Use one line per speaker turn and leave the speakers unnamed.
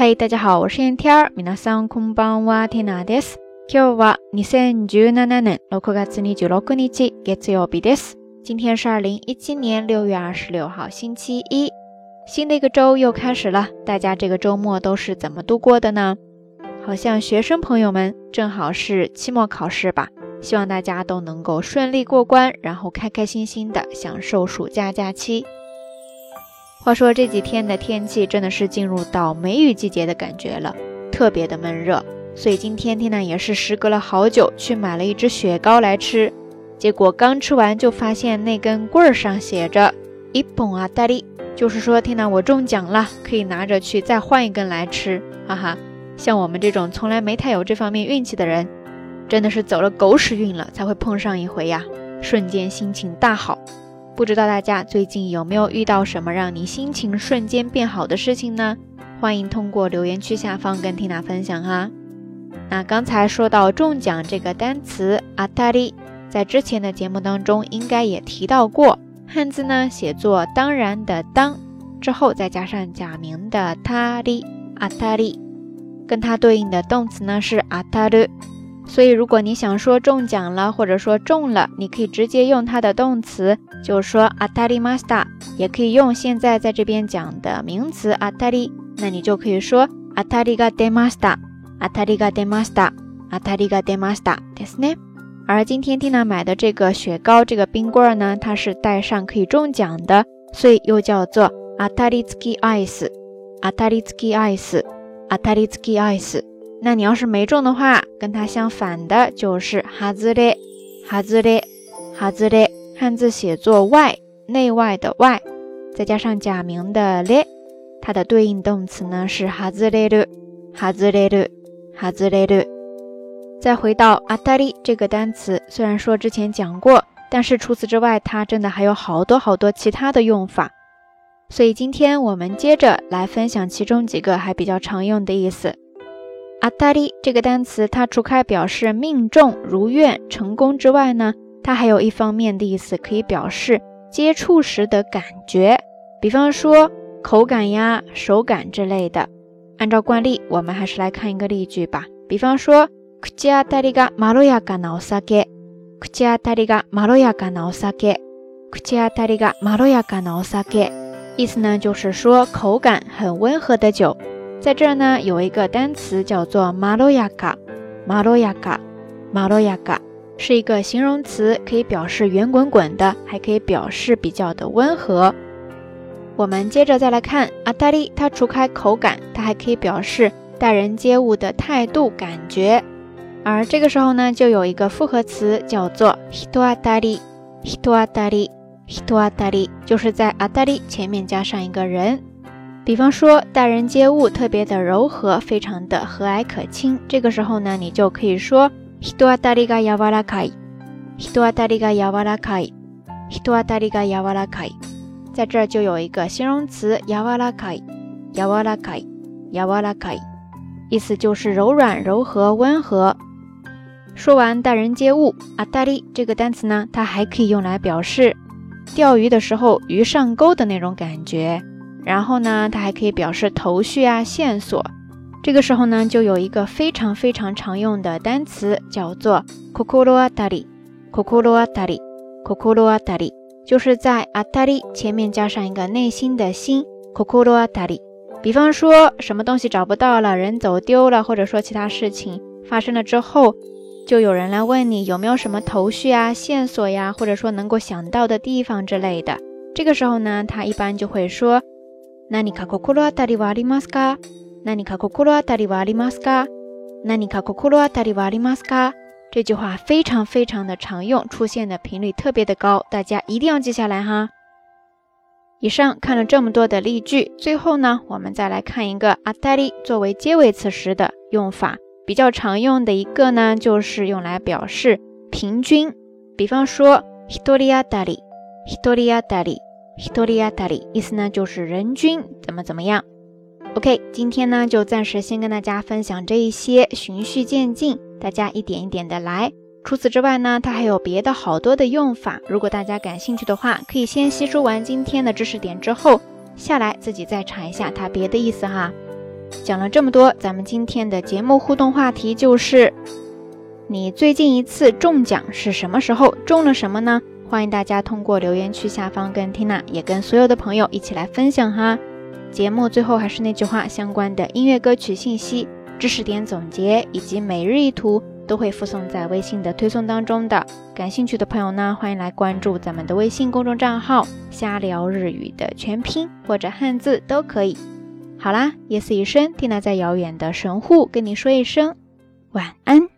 嗨，大家好，我是燕天儿。皆さんこんばんは、テナです。今日は二千十七年六月二十六日、月曜日です。今天是二零一七年六月二十六号，星期一。新的一个周又开始了，大家这个周末都是怎么度过的呢？好像学生朋友们正好是期末考试吧，希望大家都能够顺利过关，然后开开心心的享受暑假假期。 话说这几天的天气真的是进入到梅雨季节的感觉了，特别的闷热。所以今天天呢也是时隔了好久去买了一支雪糕来吃，结果刚吃完就发现那根棍儿上写着一本啊大利，就是说天呐我中奖了，可以拿着去再换一根来吃，哈哈。像我们这种从来没太有这方面运气的人，真的是走了狗屎运了才会碰上一回呀，瞬间心情大好。不知道大家最近有没有遇到什么让你心情瞬间变好的事情呢？欢迎通过留言区下方跟缇娜分享哈。那刚才说到中奖这个单词阿塔利，在之前的节目当中应该也提到过，汉字呢写作当然的当，之后再加上假名的塔利阿塔利，跟它对应的动词呢是阿塔鲁。所以如果你想说中奖了或者说中了，你可以直接用它的动词，就说阿塔利马斯塔，也可以用现在在这边讲的名词阿塔利，那你就可以说阿塔利嘎德马斯塔。阿塔利嘎德玛斯达，阿塔利嘎德玛斯达，ですね。而今天缇娜买的这个雪糕，这个冰棍儿呢，它是带上可以中奖的，所以又叫做阿塔利斯基アイス。阿塔利斯基アイス，阿塔利斯基アイス。 那你要是没中的话，跟它相反的就是哈兹レ，哈兹レ，哈兹レ。汉字写作外，内外的外，再加上假名的レ，它的对应动词呢是哈兹レル，哈兹レル。哈兹雷鲁，再回到阿达利这个单词，虽然说之前讲过，但是除此之外，它真的还有好多好多其他的用法。所以今天我们接着来分享其中几个还比较常用的意思。 阿达利这个单词，它除开表示命中、如愿、成功之外呢，它还有一方面的意思，可以表示接触时的感觉，比方说口感呀、手感之类的。按照惯例，我们还是来看一个例句吧。比方说，口当たりがまろやかなお酒。口当たりがまろやかなお酒。口当たりがまろやかなお酒。意思呢，就是说口感很温和的酒。 在这儿呢，有一个单词叫做まろやか。まろやか、まろやか是一个形容词，可以表示圆滚滚的，还可以表示比较的温和。我们接着再来看阿达利，它除开口感，它还可以表示待人接物的态度、感觉。而这个时候呢，就有一个复合词叫做ヒトアダリ，ヒトアダリ，ヒトアダリ，就是在阿达利前面加上一个人。 比方说，待人接物特别的柔和，非常的和蔼可亲。这个时候呢，你就可以说ヒトアダリが柔らかい，ヒトアダリが柔らかい，ヒトアダリが柔らかい。在这儿就有一个形容词やわらかい、やわらかい、やわらかい，意思就是柔软、柔和、温和。说完待人接物，あたり这个单词呢，它还可以用来表示钓鱼的时候鱼上钩的那种感觉。 然后呢，它还可以表示头绪啊、线索。这个时候呢，就有一个非常非常常用的单词叫做心当たり、心当たり、心当たり。就是在阿塔里前面加上一个内心的心，kokoro 阿塔里。比方说什么东西找不到了，人走丢了，或者说其他事情发生了之后，就有人来问你有没有什么头绪啊、线索呀，或者说能够想到的地方之类的。这个时候呢，他一般就会说， 那你卡 kokoro 阿塔里瓦里马斯卡？那你卡 kokoro 阿塔里瓦里马斯卡？那你卡 kokoro 阿塔里瓦里马斯卡？这句话非常非常的常用，出现的频率特别的高，大家一定要记下来哈。以上看了这么多的例句，最后呢，我们再来看一个阿达利作为结尾词时的用法，比较常用的一个呢，就是用来表示平均。比方说，ヒトリアダリ，ヒトリアダリ，ヒ トリアダリ，意思呢就是人均怎么怎么样。OK，今天呢就暂时先跟大家分享这一些，循序渐进。大家一点一点的来。除此之外呢，它还有别的好多的用法。如果大家感兴趣的话，可以先吸收完今天的知识点之后，下来自己再查一下它别的意思哈。 讲了这么多，咱们今天的节目互动话题就是：你最近一次中奖是什么时候？中了什么呢？ 欢迎大家通过留言区下方跟 Tina 也跟所有的朋友一起来分享哈。节目最后还是那句话，相关的音乐歌曲信息、知识点总结以及每日一图都会附送在微信的推送当中的。感兴趣的朋友呢，欢迎来关注咱们的微信公众账号“瞎聊日语”的全拼或者汉字都可以。好啦，夜色已深，缇娜在遥远的神户跟你说一声晚安。